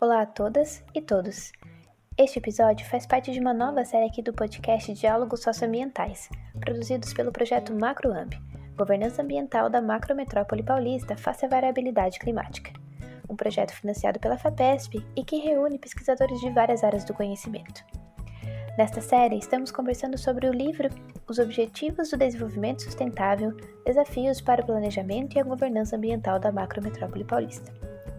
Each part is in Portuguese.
Olá a todas e todos. Este episódio faz parte de uma nova série aqui do podcast Diálogos Socioambientais, produzidos pelo projeto MacroAmb, Governança Ambiental da Macrometrópole Paulista face à variabilidade climática. Um projeto financiado pela FAPESP e que reúne pesquisadores de várias áreas do conhecimento. Nesta série, estamos conversando sobre o livro Os Objetivos do Desenvolvimento Sustentável Desafios para o Planejamento e a Governança Ambiental da Macrometrópole Paulista.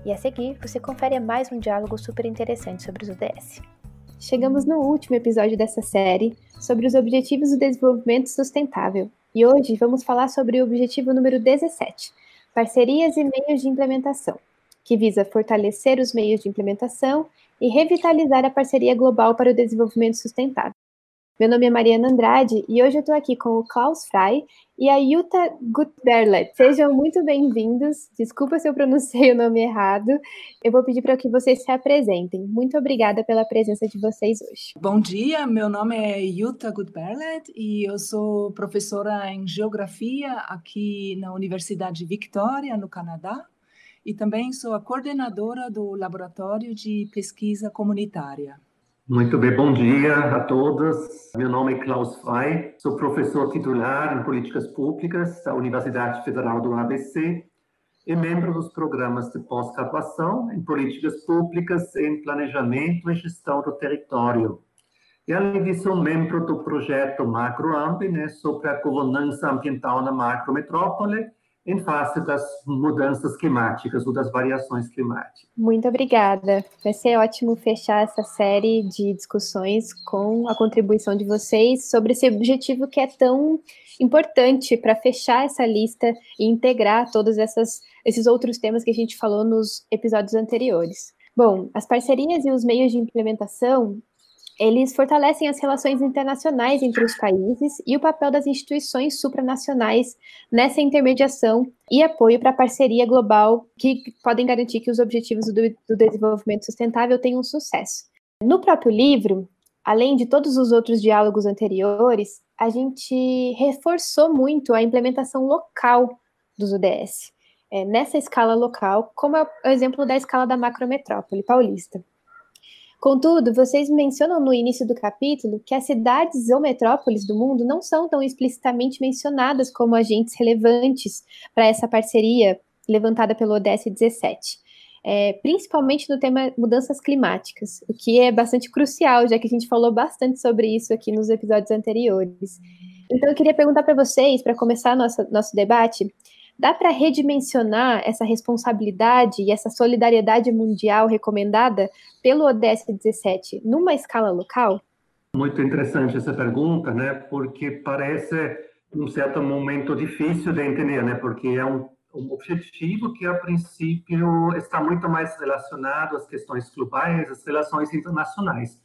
E a seguir, você confere mais um diálogo super interessante sobre os ODS. Chegamos no último episódio dessa série sobre os Objetivos do Desenvolvimento Sustentável. E hoje vamos falar sobre o objetivo número 17, Parcerias e Meios de Implementação, que visa fortalecer os meios de implementação e revitalizar a parceria global para o desenvolvimento sustentável. Meu nome é Mariana Andrade e hoje eu estou aqui com o Klaus Frey e a Jutta Gutberlet. Sejam muito bem-vindos. Desculpa se eu pronunciei o nome errado. Eu vou pedir para que vocês se apresentem. Muito obrigada pela presença de vocês hoje. Bom dia, meu nome é Jutta Gutberlet e eu sou professora em Geografia aqui na Universidade Victoria, no Canadá. E também sou a coordenadora do Laboratório de Pesquisa Comunitária. Muito bem, bom dia a todos. Meu nome é Klaus Frey, sou professor titular em Políticas Públicas da Universidade Federal do ABC e membro dos programas de pós-graduação em Políticas Públicas em Planejamento e Gestão do Território. E, além disso, sou membro do projeto MacroAmb, né, sobre a governança ambiental na macrometrópole, em face das mudanças climáticas ou das variações climáticas. Muito obrigada. Vai ser ótimo fechar essa série de discussões com a contribuição de vocês sobre esse objetivo que é tão importante para fechar essa lista e integrar todos essas, esses outros temas que a gente falou nos episódios anteriores. Bom, as parcerias e os meios de implementação eles fortalecem as relações internacionais entre os países e o papel das instituições supranacionais nessa intermediação e apoio para a parceria global que podem garantir que os objetivos do, do desenvolvimento sustentável tenham sucesso. No próprio livro, além de todos os outros diálogos anteriores, a gente reforçou muito a implementação local dos ODS, é, nessa escala local, como é o exemplo da escala da macrometrópole paulista. Contudo, vocês mencionam no início do capítulo que as cidades ou metrópoles do mundo não são tão explicitamente mencionadas como agentes relevantes para essa parceria levantada pelo ODS 17. É, principalmente no tema mudanças climáticas, o que é bastante crucial, já que a gente falou bastante sobre isso aqui nos episódios anteriores. Então, eu queria perguntar para vocês, para começar nosso, nosso debate, Dá para redimensionar essa responsabilidade e essa solidariedade mundial recomendada pelo ODS 17 numa escala local? Muito interessante essa pergunta, né? Porque parece um certo momento difícil de entender, né? Porque é um, um objetivo que a princípio está muito mais relacionado às questões globais, às relações internacionais.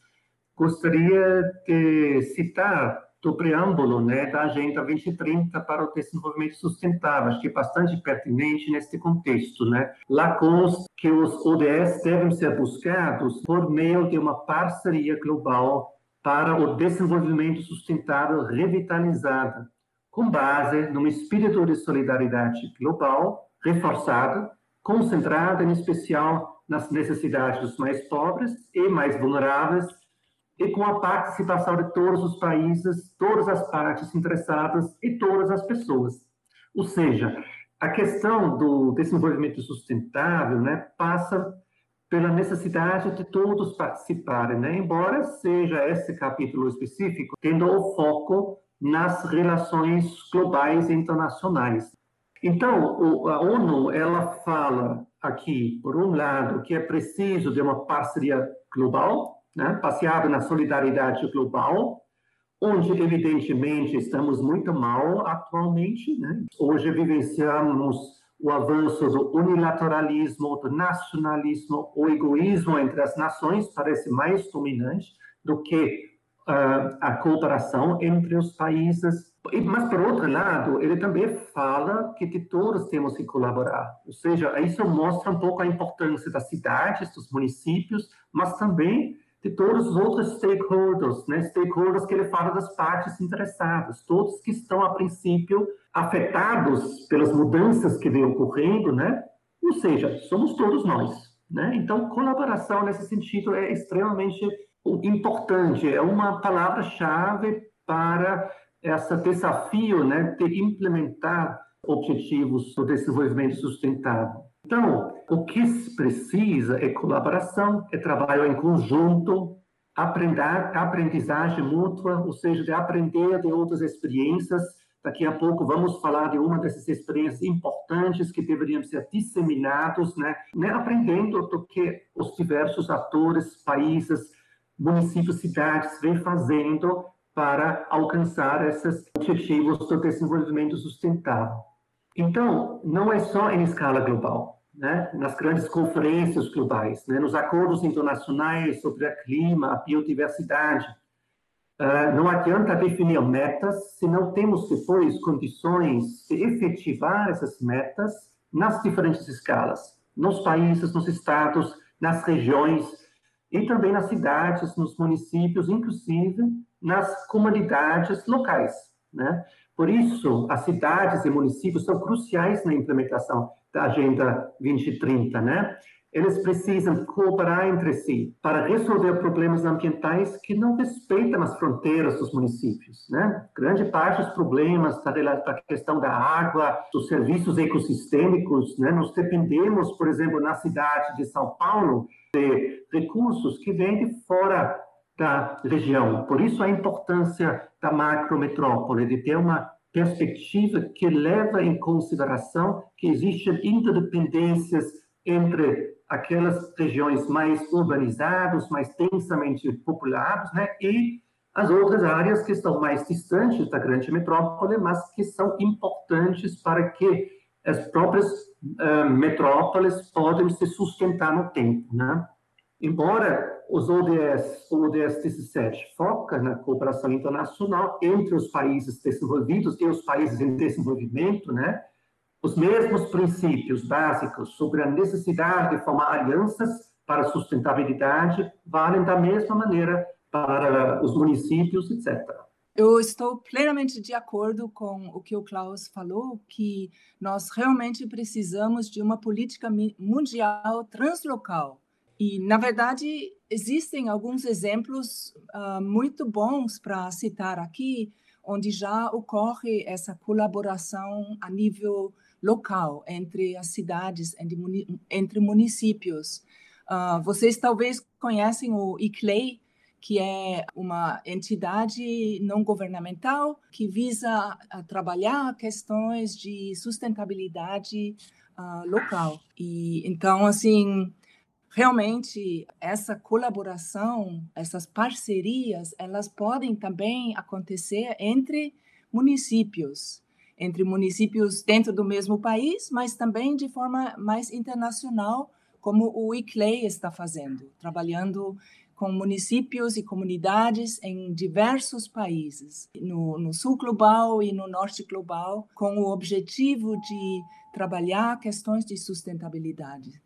Gostaria de citar do preâmbulo né, da Agenda 2030 para o Desenvolvimento Sustentável. Acho que é bastante pertinente neste contexto. Né? Lá consta que os ODS devem ser buscados por meio de uma parceria global para o desenvolvimento sustentável revitalizada, com base num espírito de solidariedade global reforçado, concentrado em especial nas necessidades dos mais pobres e mais vulneráveis e com a participação de todos os países, todas as partes interessadas e todas as pessoas. Ou seja, a questão do desenvolvimento sustentável né, passa pela necessidade de todos participarem, né? embora seja esse capítulo específico tendo o foco nas relações globais e internacionais. Então, a ONU ela fala aqui, por um lado, que é preciso de uma parceria global, né, baseado na solidariedade global, onde, evidentemente, estamos muito mal atualmente. Né? Hoje vivenciamos o avanço do unilateralismo, do nacionalismo, o egoísmo entre as nações parece mais dominante do que uh, a cooperação entre os países. Mas, por outro lado, ele também fala que, que todos temos que colaborar. Ou seja, isso mostra um pouco a importância das cidades, dos municípios, mas também de todos os outros stakeholders, né? Stakeholders que ele fala das partes interessadas, todos que estão, a princípio, afetados pelas mudanças que vêm ocorrendo, né? Ou seja, somos todos nós, né? Então, colaboração nesse sentido é extremamente importante, é uma palavra-chave para esse desafio, né, de implementar objetivos do desenvolvimento sustentável. Então, o que se precisa é colaboração, é trabalho em conjunto, aprender, aprendizagem mútua, ou seja, de aprender de outras experiências. Daqui a pouco vamos falar de uma dessas experiências importantes que deveriam ser disseminados, né? né? aprendendo do que os diversos atores, países, municípios, cidades vêm fazendo para alcançar esses objetivos do desenvolvimento sustentável. Então, não é só em escala global, né? nas grandes conferências globais, né? nos acordos internacionais sobre o clima, a biodiversidade. Uh, não adianta definir metas se não temos depois condições de efetivar essas metas nas diferentes escalas, nos países, nos estados, nas regiões e também nas cidades, nos municípios, inclusive nas comunidades locais, né? Por isso, as cidades e municípios são cruciais na implementação da Agenda 2030, né? Eles precisam cooperar entre si para resolver problemas ambientais que não respeitam as fronteiras dos municípios, né? Grande parte dos problemas da, da questão da água, dos serviços ecossistêmicos, né? Nós dependemos, por exemplo, na cidade de São Paulo, de recursos que vêm de fora da região. Por isso a importância da macrometrópole, de ter uma perspectiva que leva em consideração que existem interdependências entre aquelas regiões mais urbanizadas, mais densamente populadas, né, e as outras áreas que estão mais distantes da grande metrópole, mas que são importantes para que as próprias uh, metrópoles podem se sustentar no tempo, né? Embora os ODS, o ODS 17 foca na cooperação internacional entre os países desenvolvidos e os países em desenvolvimento, né? Os mesmos princípios básicos sobre a necessidade de formar alianças para sustentabilidade valem da mesma maneira para os municípios, etc. Eu estou plenamente de acordo com o que o Klaus falou, que nós realmente precisamos de uma política mundial translocal e, na verdade, existem alguns exemplos uh, muito bons para citar aqui, onde já ocorre essa colaboração a nível local entre as cidades, entre, municípios. Uh, vocês talvez conhecem o ICLEI, que é uma entidade não governamental que visa trabalhar questões de sustentabilidade uh, local. E então, assim, realmente essa colaboração, essas parcerias, elas podem também acontecer entre municípios, entre municípios dentro do mesmo país, mas também de forma mais internacional, como o ICLEI está fazendo, trabalhando com municípios e comunidades em diversos países, no, no, sul global e no norte global, com o objetivo de trabalhar questões de sustentabilidade.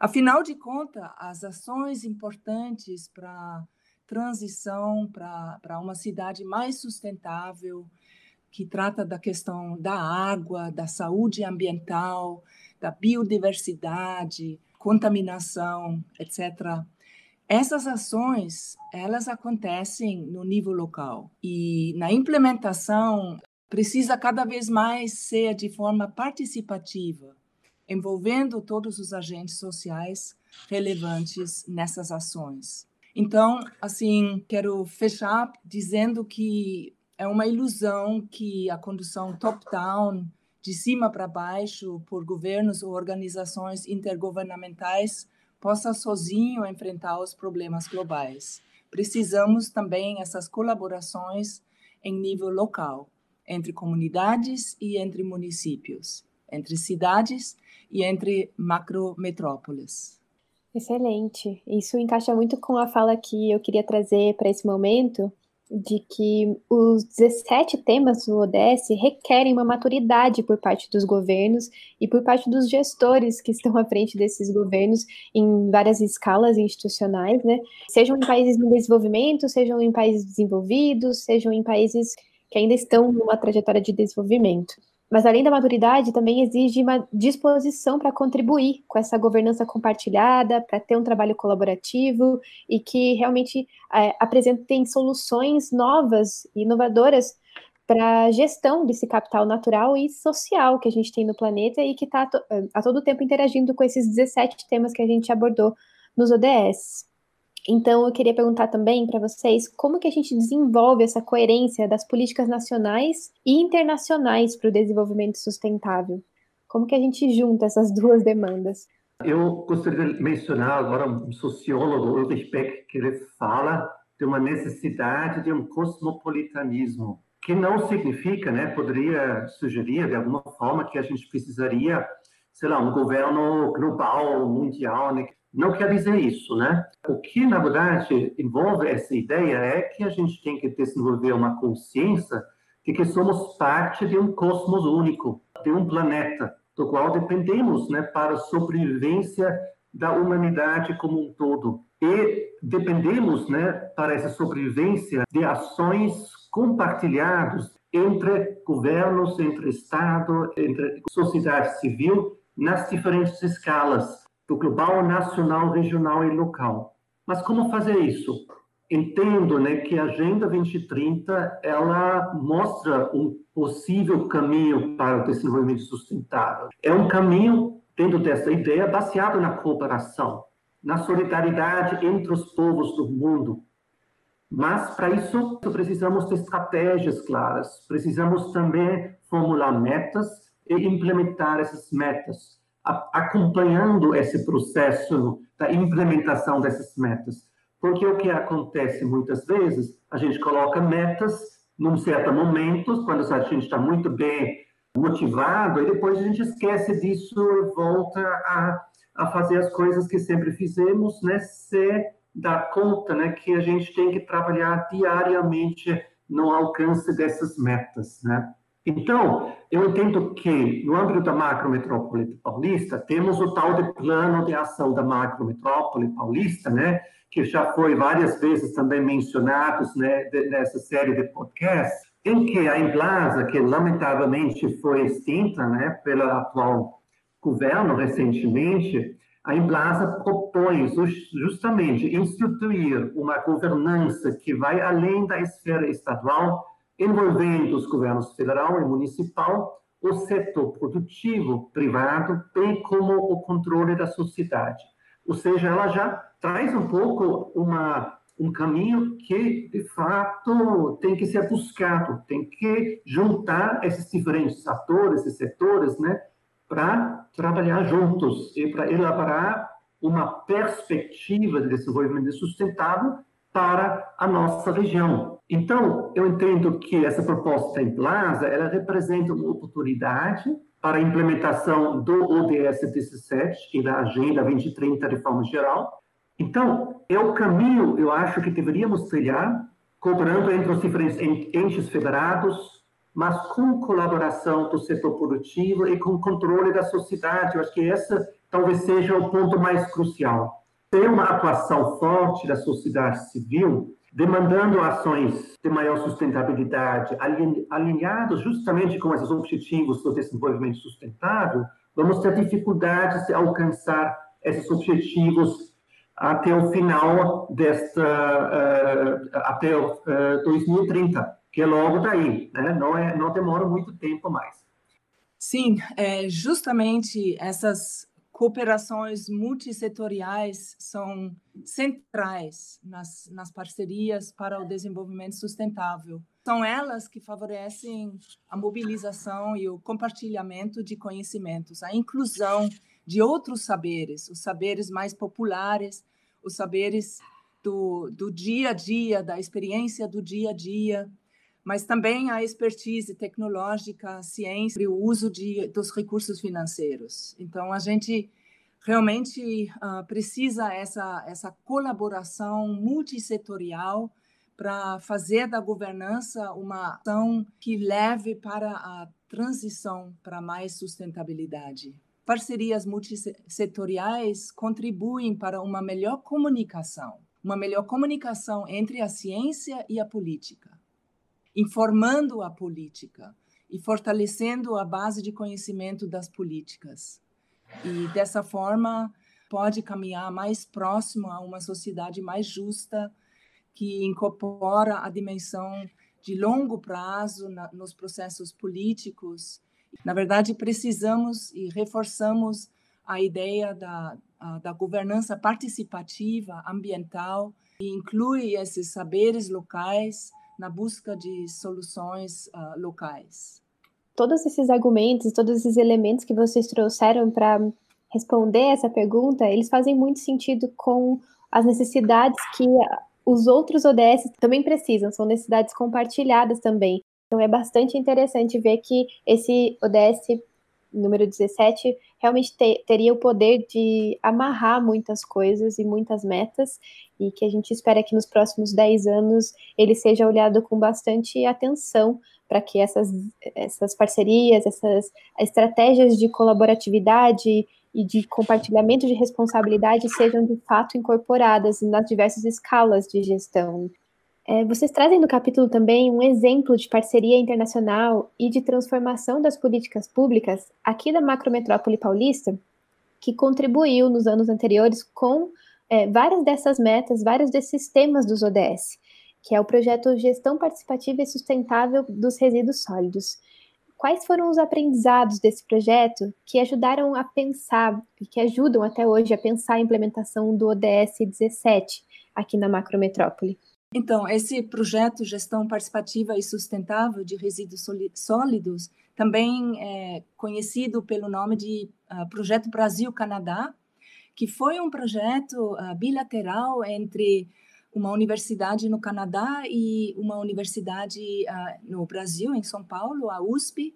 Afinal de contas, as ações importantes para transição para uma cidade mais sustentável, que trata da questão da água, da saúde ambiental, da biodiversidade, contaminação, etc. Essas ações, elas acontecem no nível local e na implementação precisa cada vez mais ser de forma participativa envolvendo todos os agentes sociais relevantes nessas ações. Então, assim, quero fechar dizendo que é uma ilusão que a condução top-down, de cima para baixo, por governos ou organizações intergovernamentais, possa sozinho enfrentar os problemas globais. Precisamos também essas colaborações em nível local, entre comunidades e entre municípios, entre cidades e entre macrometrópoles. Excelente. Isso encaixa muito com a fala que eu queria trazer para esse momento, de que os 17 temas do ODS requerem uma maturidade por parte dos governos e por parte dos gestores que estão à frente desses governos em várias escalas institucionais, né? Sejam em países em desenvolvimento, sejam em países desenvolvidos, sejam em países que ainda estão numa trajetória de desenvolvimento. Mas além da maturidade, também exige uma disposição para contribuir com essa governança compartilhada, para ter um trabalho colaborativo e que realmente é, apresentem soluções novas e inovadoras para a gestão desse capital natural e social que a gente tem no planeta e que está a todo tempo interagindo com esses 17 temas que a gente abordou nos ODS. Então, eu queria perguntar também para vocês como que a gente desenvolve essa coerência das políticas nacionais e internacionais para o desenvolvimento sustentável. Como que a gente junta essas duas demandas? Eu gostaria de mencionar agora um sociólogo, Ulrich Beck, que ele fala de uma necessidade de um cosmopolitanismo, que não significa, né, poderia sugerir de alguma forma que a gente precisaria, sei lá, um governo global, mundial, né, não quer dizer isso, né? O que, na verdade, envolve essa ideia é que a gente tem que desenvolver uma consciência de que somos parte de um cosmos único, de um planeta, do qual dependemos, né, para a sobrevivência da humanidade como um todo. E dependemos, né, para essa sobrevivência de ações compartilhadas entre governos, entre Estado, entre sociedade civil, nas diferentes escalas do global, nacional, regional e local. Mas como fazer isso? Entendo né, que a Agenda 2030 ela mostra um possível caminho para o desenvolvimento sustentável. É um caminho, dentro dessa ideia, baseado na cooperação, na solidariedade entre os povos do mundo. Mas, para isso, precisamos de estratégias claras, precisamos também formular metas e implementar essas metas acompanhando esse processo da implementação dessas metas. Porque o que acontece muitas vezes, a gente coloca metas num certo momento, quando a gente está muito bem motivado, e depois a gente esquece disso e volta a, a fazer as coisas que sempre fizemos, né? Se dar conta, né, que a gente tem que trabalhar diariamente no alcance dessas metas, né? Então, eu entendo que, no âmbito da macrometrópole paulista, temos o tal de plano de ação da macrometrópole paulista, né, que já foi várias vezes também mencionado né, nessa série de podcasts, em que a Emblasa, que lamentavelmente foi extinta né, pelo atual governo recentemente, a Emblasa propõe justamente instituir uma governança que vai além da esfera estadual envolvendo os governos federal e municipal, o setor produtivo privado, bem como o controle da sociedade. Ou seja, ela já traz um pouco uma, um caminho que, de fato, tem que ser buscado, tem que juntar esses diferentes atores e setores, né, para trabalhar juntos e para elaborar uma perspectiva de desenvolvimento sustentável para a nossa região. Então, eu entendo que essa proposta em Plaza, ela representa uma oportunidade para a implementação do ODS 17 e da Agenda 2030 de forma geral. Então, é o caminho, eu acho, que deveríamos trilhar, cooperando entre os diferentes entes federados, mas com colaboração do setor produtivo e com controle da sociedade. Eu acho que essa talvez seja o ponto mais crucial ter uma atuação forte da sociedade civil, demandando ações de maior sustentabilidade, alinhados justamente com esses objetivos do desenvolvimento sustentável, vamos ter dificuldades de alcançar esses objetivos até o final desta, uh, até uh, eh, 2030, que é logo daí, né? não, é, não demora muito tempo mais. Sim, é, justamente essas cooperações multissetoriais são centrais nas, nas parcerias para o desenvolvimento sustentável. São elas que favorecem a mobilização e o compartilhamento de conhecimentos, a inclusão de outros saberes, os saberes mais populares, os saberes do, do dia a dia, da experiência do dia a dia, mas também a expertise tecnológica, a ciência e o uso de, dos recursos financeiros. Então, a gente realmente uh, precisa essa essa colaboração multissetorial para fazer da governança uma ação que leve para a transição para mais sustentabilidade. Parcerias multissetoriais contribuem para uma melhor comunicação, uma melhor comunicação entre a ciência e a política, informando a política e fortalecendo a base de conhecimento das políticas. E dessa forma pode caminhar mais próximo a uma sociedade mais justa que incorpora a dimensão de longo prazo na, nos processos políticos. Na verdade, precisamos e reforçamos a ideia da, a, da governança participativa ambiental e inclui esses saberes locais na busca de soluções uh, locais. Todos esses argumentos, todos esses elementos que vocês trouxeram para responder essa pergunta, eles fazem muito sentido com as necessidades que os outros ODS também precisam, são necessidades compartilhadas também. Então é bastante interessante ver que esse ODS número 17 realmente te, teria o poder de amarrar muitas coisas e muitas metas, e que a gente espera que nos próximos 10 anos ele seja olhado com bastante atenção para que essas, essas parcerias, essas estratégias de colaboratividade e de compartilhamento de responsabilidade sejam de fato incorporadas nas diversas escalas de gestão. É, vocês trazem no capítulo também um exemplo de parceria internacional e de transformação das políticas públicas aqui da macrometrópole paulista, que contribuiu nos anos anteriores com é, várias dessas metas, vários desses temas dos ODS, que é o projeto Gestão Participativa e Sustentável dos Resíduos Sólidos. Quais foram os aprendizados desse projeto que ajudaram a pensar e que ajudam até hoje a pensar a implementação do ODS 17 aqui na macrometrópole? Então, esse projeto Gestão Participativa e Sustentável de Resíduos Sólidos, também é conhecido pelo nome de uh, Projeto Brasil-Canadá, que foi um projeto uh, bilateral entre uma universidade no Canadá e uma universidade uh, no Brasil, em São Paulo, a USP,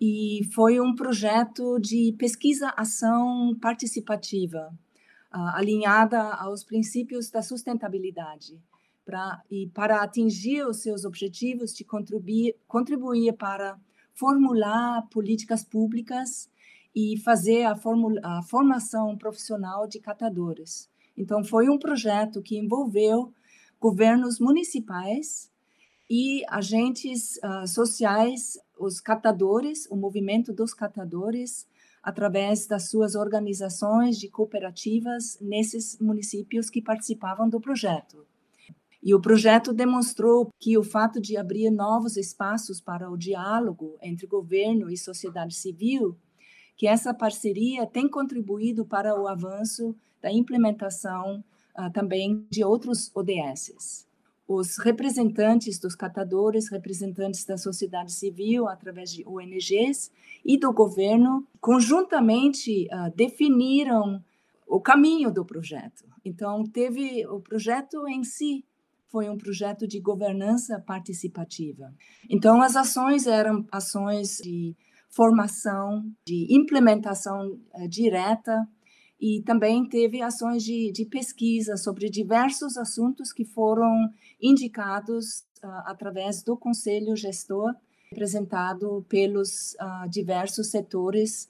e foi um projeto de pesquisa-ação participativa, alinhada aos princípios da sustentabilidade, e para atingir os seus objetivos de contribuir, contribuir para formular políticas públicas e fazer a, formula, a formação profissional de catadores. Então, foi um projeto que envolveu governos municipais e agentes uh, sociais, os catadores, o movimento dos catadores, através das suas organizações de cooperativas nesses municípios que participavam do projeto. E o projeto demonstrou que o fato de abrir novos espaços para o diálogo entre governo e sociedade civil, que essa parceria tem contribuído para o avanço da implementação uh, também de outros ODSs. Os representantes dos catadores, representantes da sociedade civil, através de ONGs e do governo, conjuntamente uh, definiram o caminho do projeto. Então, teve o projeto em si foi um projeto de governança participativa. Então, as ações eram ações de formação, de implementação uh, direta e também teve ações de, de pesquisa sobre diversos assuntos que foram indicados uh, através do Conselho Gestor, representado pelos uh, diversos setores,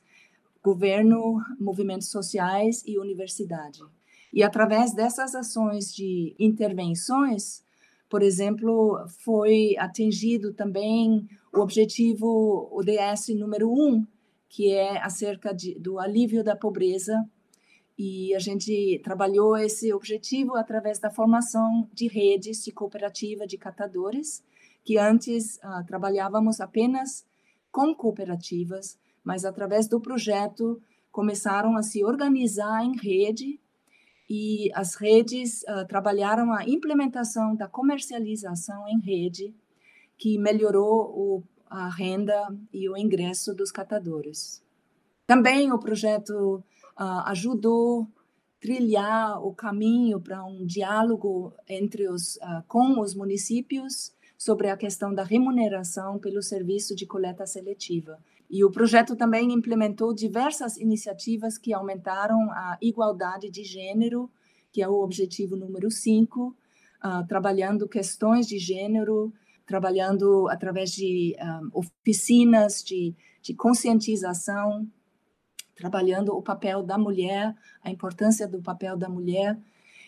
governo, movimentos sociais e universidade. E através dessas ações de intervenções, por exemplo, foi atingido também o objetivo ODS número um, que é acerca de, do alívio da pobreza. E a gente trabalhou esse objetivo através da formação de redes de cooperativa de catadores, que antes uh, trabalhávamos apenas com cooperativas, mas através do projeto começaram a se organizar em rede e as redes uh, trabalharam a implementação da comercialização em rede, que melhorou o, a renda e o ingresso dos catadores. Também o projeto uh, ajudou trilhar o caminho para um diálogo entre os uh, com os municípios sobre a questão da remuneração pelo serviço de coleta seletiva. E o projeto também implementou diversas iniciativas que aumentaram a igualdade de gênero, que é o objetivo número 5, uh, uh, trabalhando questões de gênero, trabalhando através de um, oficinas de, de conscientização, trabalhando o papel da mulher, a importância do papel da mulher.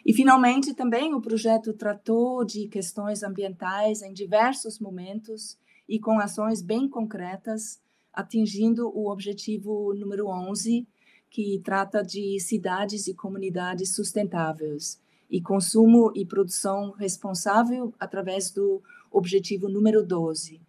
E, finalmente, também o projeto tratou de questões ambientais em diversos momentos e com ações bem concretas, atingindo o objetivo número 11, que trata de cidades e comunidades sustentáveis e consumo e produção responsável através do objetivo número 12.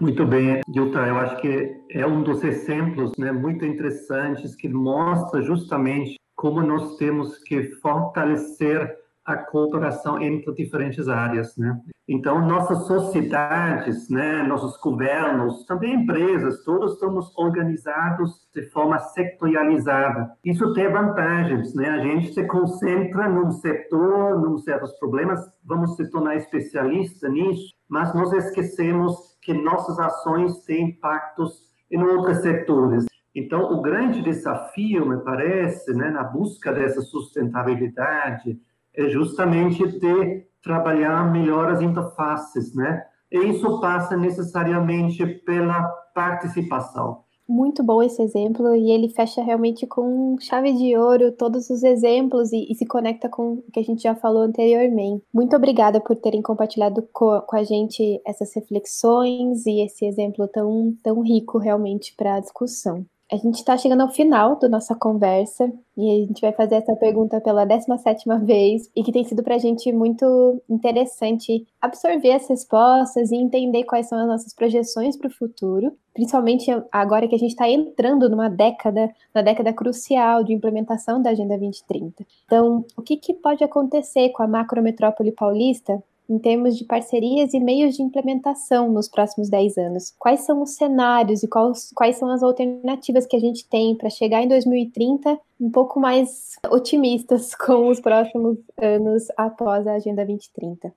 Muito bem, Yuta, eu acho que é um dos exemplos né, muito interessantes que mostra justamente como nós temos que fortalecer a cooperação entre diferentes áreas, né? Então, nossas sociedades, né, nossos governos, também empresas, todos estamos organizados de forma sectorializada. Isso tem vantagens, né? A gente se concentra num setor, num certos problemas, vamos se tornar especialista nisso, mas nós esquecemos que nossas ações têm impactos em outros setores. Então, o grande desafio, me parece, né, na busca dessa sustentabilidade, é justamente de trabalhar melhor as interfaces, né? E isso passa necessariamente pela participação. Muito bom esse exemplo, e ele fecha realmente com chave de ouro todos os exemplos e, e, se conecta com o que a gente já falou anteriormente. Muito obrigada por terem compartilhado co, com a gente essas reflexões e esse exemplo tão, tão rico realmente para a discussão. A gente está chegando ao final da nossa conversa e a gente vai fazer essa pergunta pela 17 vez e que tem sido para a gente muito interessante absorver as respostas e entender quais são as nossas projeções para o futuro, principalmente agora que a gente está entrando numa década, na década crucial de implementação da Agenda 2030. Então, o que, que pode acontecer com a macrometrópole paulista em termos de parcerias e meios de implementação nos próximos 10 anos? Quais são os cenários e quais, quais são as alternativas que a gente tem para chegar em 2030 um pouco mais otimistas com os próximos anos após a Agenda 2030?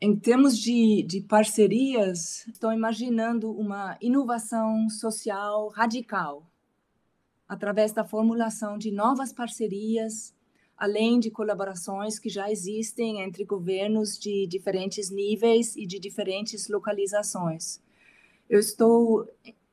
Em termos de, de parcerias, estou imaginando uma inovação social radical através da formulação de novas parcerias além de colaborações que já existem entre governos de diferentes níveis e de diferentes localizações. Eu estou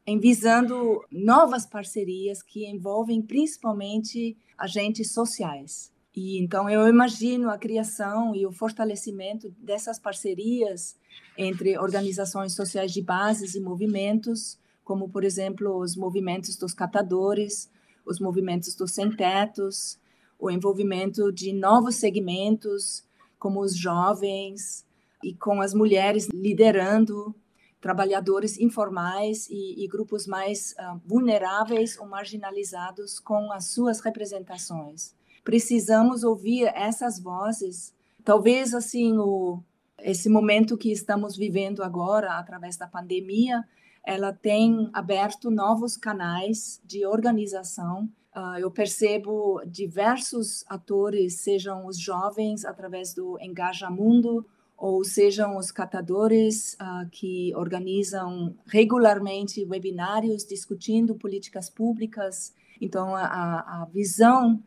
envisando novas parcerias que envolvem principalmente agentes sociais. E então eu imagino a criação e o fortalecimento dessas parcerias entre organizações sociais de bases e movimentos, como por exemplo os movimentos dos catadores, os movimentos dos sem-tetos, o envolvimento de novos segmentos, como os jovens e com as mulheres liderando trabalhadores informais e, e grupos mais uh, vulneráveis ou marginalizados com as suas representações. Precisamos ouvir essas vozes. Talvez assim o esse momento que estamos vivendo agora através da pandemia, ela tem aberto novos canais de organização Uh, eu percebo diversos atores, sejam os jovens através do Engaja Mundo, ou sejam os catadores uh, que organizam regularmente webinários discutindo políticas públicas. Então, a, a visão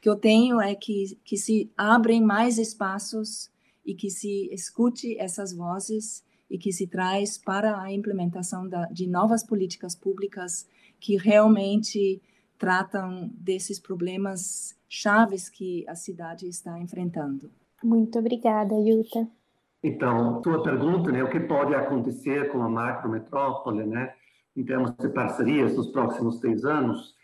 que eu tenho é que, que se abrem mais espaços e que se escute essas vozes e que se traz para a implementação da, de novas políticas públicas que realmente tratam desses problemas chaves que a cidade está enfrentando. Muito obrigada, Yuta. Então, sua pergunta, né, o que pode acontecer com a macrometrópole, né, em termos de parcerias nos próximos três anos,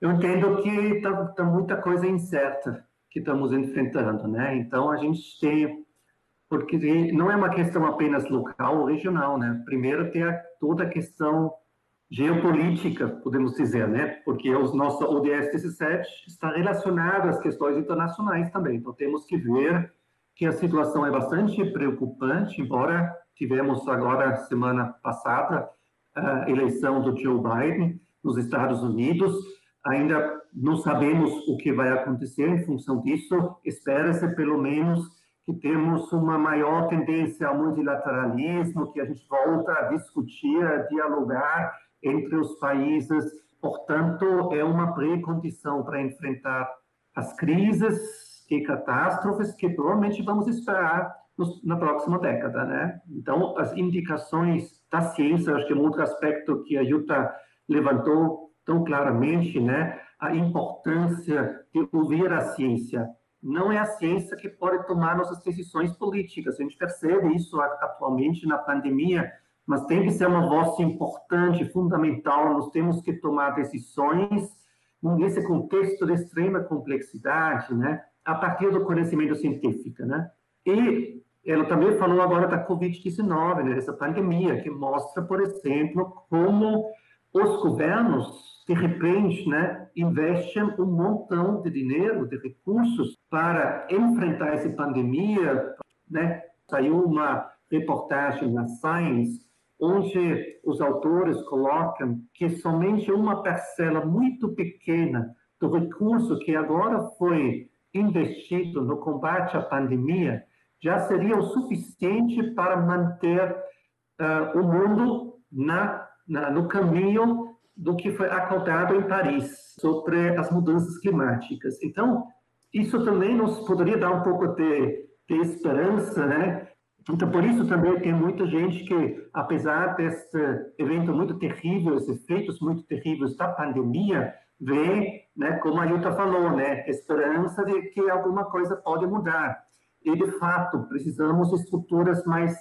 eu entendo que está tá muita coisa incerta que estamos enfrentando, né? Então a gente tem, porque não é uma questão apenas local ou regional, né? Primeiro tem a, toda a questão geopolítica, podemos dizer, né? Porque o nosso ODS 17 está relacionado às questões internacionais também. Então temos que ver que a situação é bastante preocupante, embora tivemos agora semana passada a eleição do Joe Biden nos Estados Unidos, ainda não sabemos o que vai acontecer em função disso. Espera-se pelo menos que temos uma maior tendência ao multilateralismo, que a gente volta a discutir, a dialogar entre os países. Portanto, é uma pré-condição para enfrentar as crises e catástrofes que provavelmente vamos esperar na próxima década, né? Então, as indicações da ciência, acho que é um outro aspecto que a Jutta levantou tão claramente, né? A importância de ouvir a ciência. Não é a ciência que pode tomar nossas decisões políticas. A gente percebe isso atualmente na pandemia, mas tem que ser uma voz importante, fundamental. Nós temos que tomar decisões nesse contexto de extrema complexidade, né? A partir do conhecimento científico, né? E ela também falou agora da Covid-19, né, essa pandemia, que mostra, por exemplo, como os governos, de repente, né, investem um montão de dinheiro, de recursos para enfrentar essa pandemia. Né? Saiu uma reportagem na Science, onde os autores colocam que somente uma parcela muito pequena do recurso que agora foi investido no combate à pandemia já seria o suficiente para manter uh, o mundo na, na, no caminho do que foi acordado em Paris sobre as mudanças climáticas. Então, isso também nos poderia dar um pouco de, de esperança, né? Então, por isso também tem muita gente que, apesar desse evento muito terrível, esses efeitos muito terríveis da pandemia, vê, né, como a Yuta falou, né, esperança de que alguma coisa pode mudar. E, de fato, precisamos de estruturas mais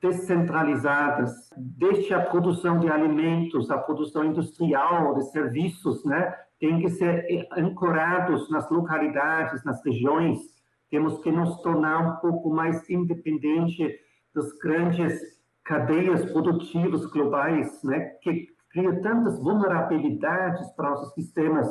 descentralizadas, desde a produção de alimentos, a produção industrial, de serviços, né? Tem que ser ancorados nas localidades, nas regiões. Temos que nos tornar um pouco mais independente das grandes cadeias produtivas globais, né? Que cria tantas vulnerabilidades para os sistemas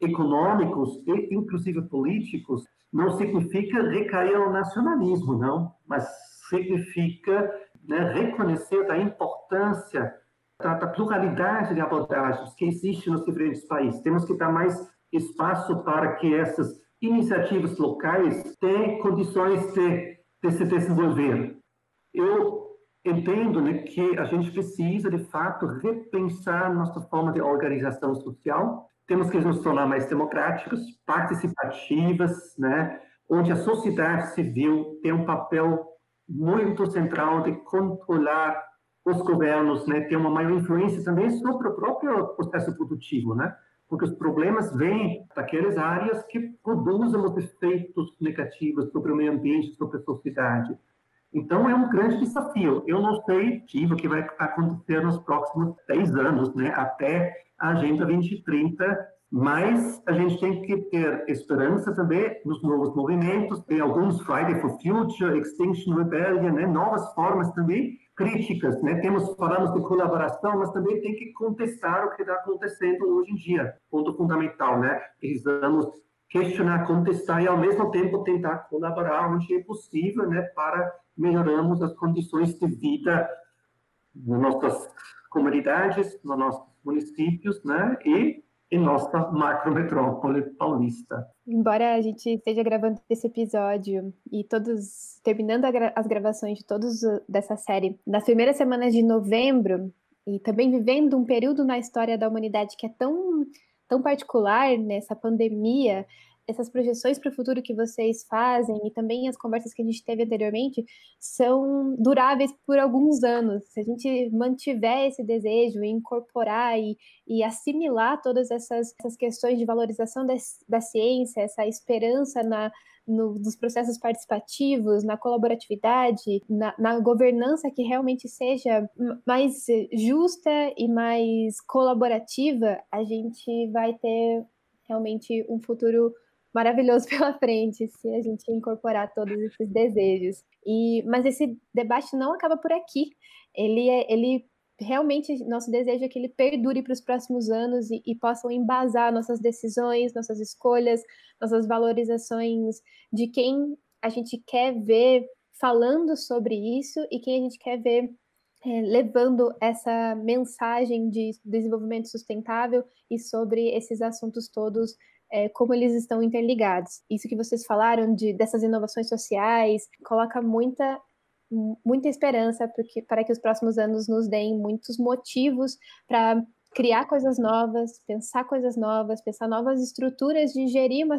econômicos e, inclusive, políticos não significa recair no nacionalismo, não, mas significa né, reconhecer a importância da, da, pluralidade de abordagens que existe nos diferentes países. Temos que dar mais espaço para que essas iniciativas locais tenham condições de, de se desenvolver. Eu entendo né, que a gente precisa, de fato, repensar nossa forma de organização social, temos que nos tornar mais democráticos, participativas, né, onde a sociedade civil tem um papel muito central de controlar os governos, né, ter uma maior influência também sobre o próprio processo produtivo, né, porque os problemas vêm daquelas áreas que produzem os efeitos negativos sobre o meio ambiente, sobre a sociedade. Então, é um grande desafio. Eu não sei o que vai acontecer nos próximos 10 anos, né, até a Agenda 2030, mas a gente tem que ter esperança também nos novos movimentos, tem alguns Friday for Future, Extinction Rebellion, né, novas formas também críticas, né? Temos falamos de colaboração, mas também tem que contestar o que está acontecendo hoje em dia, ponto fundamental, né? Precisamos questionar, contestar e ao mesmo tempo tentar colaborar onde é possível, né, para melhorarmos as condições de vida nas nossas comunidades, nos nossos municípios, né, e em nossa macrometrópole paulista. Embora a gente esteja gravando esse episódio e todos terminando as gravações de todos dessa série nas primeiras semanas de novembro e também vivendo um período na história da humanidade que é tão tão particular nessa pandemia, essas projeções para o futuro que vocês fazem e também as conversas que a gente teve anteriormente são duráveis por alguns anos. Se a gente mantiver esse desejo e incorporar e, e assimilar todas essas, essas questões de valorização da, da ciência, essa esperança na, no, nos processos participativos, na colaboratividade, na, na, governança que realmente seja mais justa e mais colaborativa, a gente vai ter realmente um futuro maravilhoso pela frente se a gente incorporar todos esses desejos. E mas esse debate não acaba por aqui. Ele é, ele realmente nosso desejo é que ele perdure para os próximos anos e, e, possam embasar nossas decisões, nossas escolhas, nossas valorizações de quem a gente quer ver falando sobre isso e quem a gente quer ver é, levando essa mensagem de desenvolvimento sustentável e sobre esses assuntos todos é, como eles estão interligados. Isso que vocês falaram de dessas inovações sociais coloca muita muita esperança porque, para que os próximos anos nos deem muitos motivos para criar coisas novas, pensar coisas novas, pensar novas estruturas de gerir uma,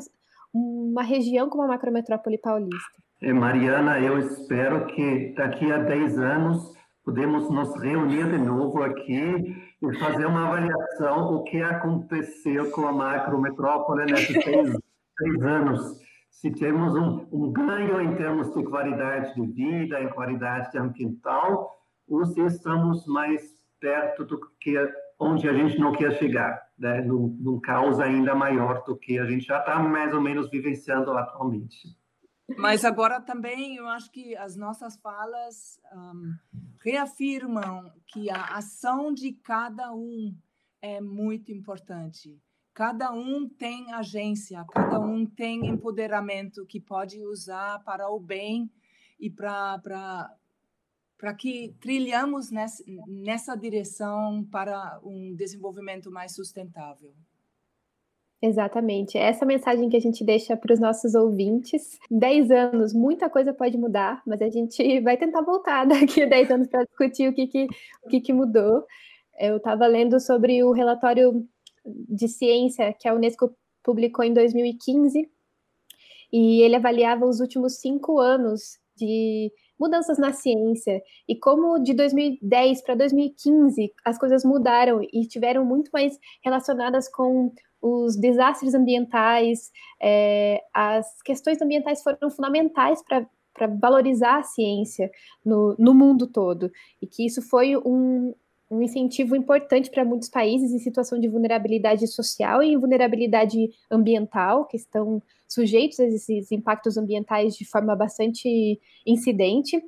uma região como a macrometrópole paulista? É, Mariana, eu espero que daqui a 10 anos podemos nos reunir de novo aqui e fazer uma avaliação do que aconteceu com a macrometrópole nesses seis, seis anos. Se temos um, um, ganho em termos de qualidade de vida, em qualidade ambiental, ou se estamos mais perto do que onde a gente não quer chegar, né? num, num caos ainda maior do que a gente já está mais ou menos vivenciando atualmente. Mas agora também eu acho que as nossas falas um, reafirmam que a ação de cada um é muito importante. Cada um tem agência, cada um tem empoderamento que pode usar para o bem e para para que trilhamos nessa, nessa direção para um desenvolvimento mais sustentável. Exatamente. Essa mensagem que a gente deixa para os nossos ouvintes. 10 anos, muita coisa pode mudar, mas a gente vai tentar voltar daqui a 10 anos para discutir o que, que, o que, que mudou. Eu estava lendo sobre o relatório de ciência que a Unesco publicou em 2015, e ele avaliava os últimos cinco anos de mudanças na ciência e como de 2010 para 2015 as coisas mudaram e tiveram muito mais relacionadas com os desastres ambientais, é, as questões ambientais foram fundamentais para valorizar a ciência no, no mundo todo. E que isso foi um, um incentivo importante para muitos países em situação de vulnerabilidade social e vulnerabilidade ambiental, que estão sujeitos a esses impactos ambientais de forma bastante incidente,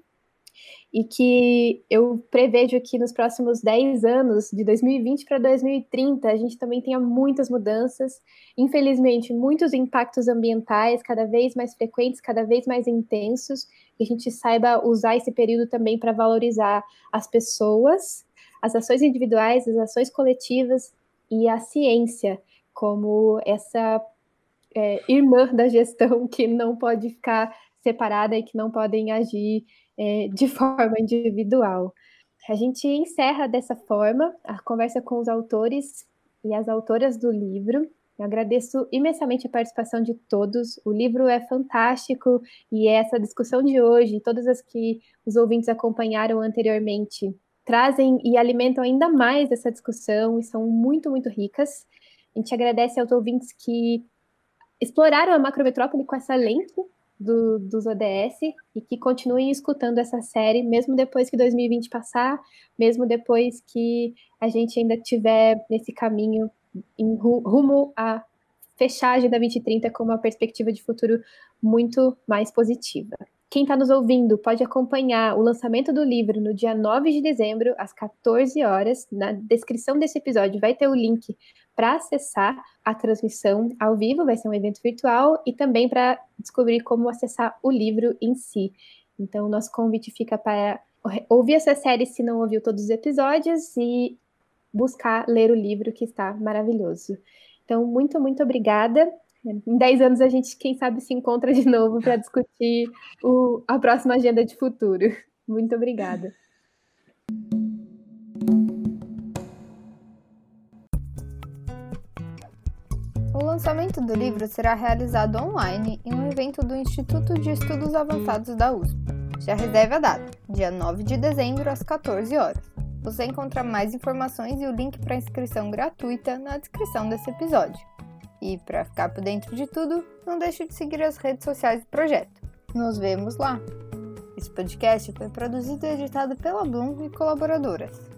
e que eu prevejo que nos próximos 10 anos, de 2020 para 2030, a gente também tenha muitas mudanças, infelizmente, muitos impactos ambientais cada vez mais frequentes, cada vez mais intensos, e a gente saiba usar esse período também para valorizar as pessoas, as ações individuais, as ações coletivas e a ciência como essa é, irmã da gestão que não pode ficar separada e que não podem agir é, de forma individual. A gente encerra dessa forma a conversa com os autores e as autoras do livro. Eu agradeço imensamente a participação de todos. O livro é fantástico e essa discussão de hoje, todas as que os ouvintes acompanharam anteriormente, trazem e alimentam ainda mais essa discussão e são muito, muito ricas. A gente agradece aos ouvintes que exploraram a macrometrópole com essa lente do, dos ODS e que continuem escutando essa série, mesmo depois que 2020 passar, mesmo depois que a gente ainda estiver nesse caminho em rumo a fechar a Agenda 2030 com uma perspectiva de futuro muito mais positiva. Quem está nos ouvindo pode acompanhar o lançamento do livro no dia 9 de dezembro, às 14 horas. Na descrição desse episódio vai ter o link para acessar a transmissão ao vivo, vai ser um evento virtual, e também para descobrir como acessar o livro em si. Então, nosso convite fica para ouvir essa série se não ouviu todos os episódios e buscar ler o livro que está maravilhoso. Então, muito, muito obrigada. Em 10 anos a gente, quem sabe, se encontra de novo para discutir o, a próxima agenda de futuro. Muito obrigada. O lançamento do livro será realizado online em um evento do Instituto de Estudos Avançados da USP. Já reserve a data, dia 9 de dezembro, às 14 horas. Você encontra mais informações e o link para inscrição gratuita na descrição desse episódio. E para ficar por dentro de tudo, não deixe de seguir as redes sociais do projeto. Nos vemos lá! Esse podcast foi produzido e editado pela Bloom e colaboradoras.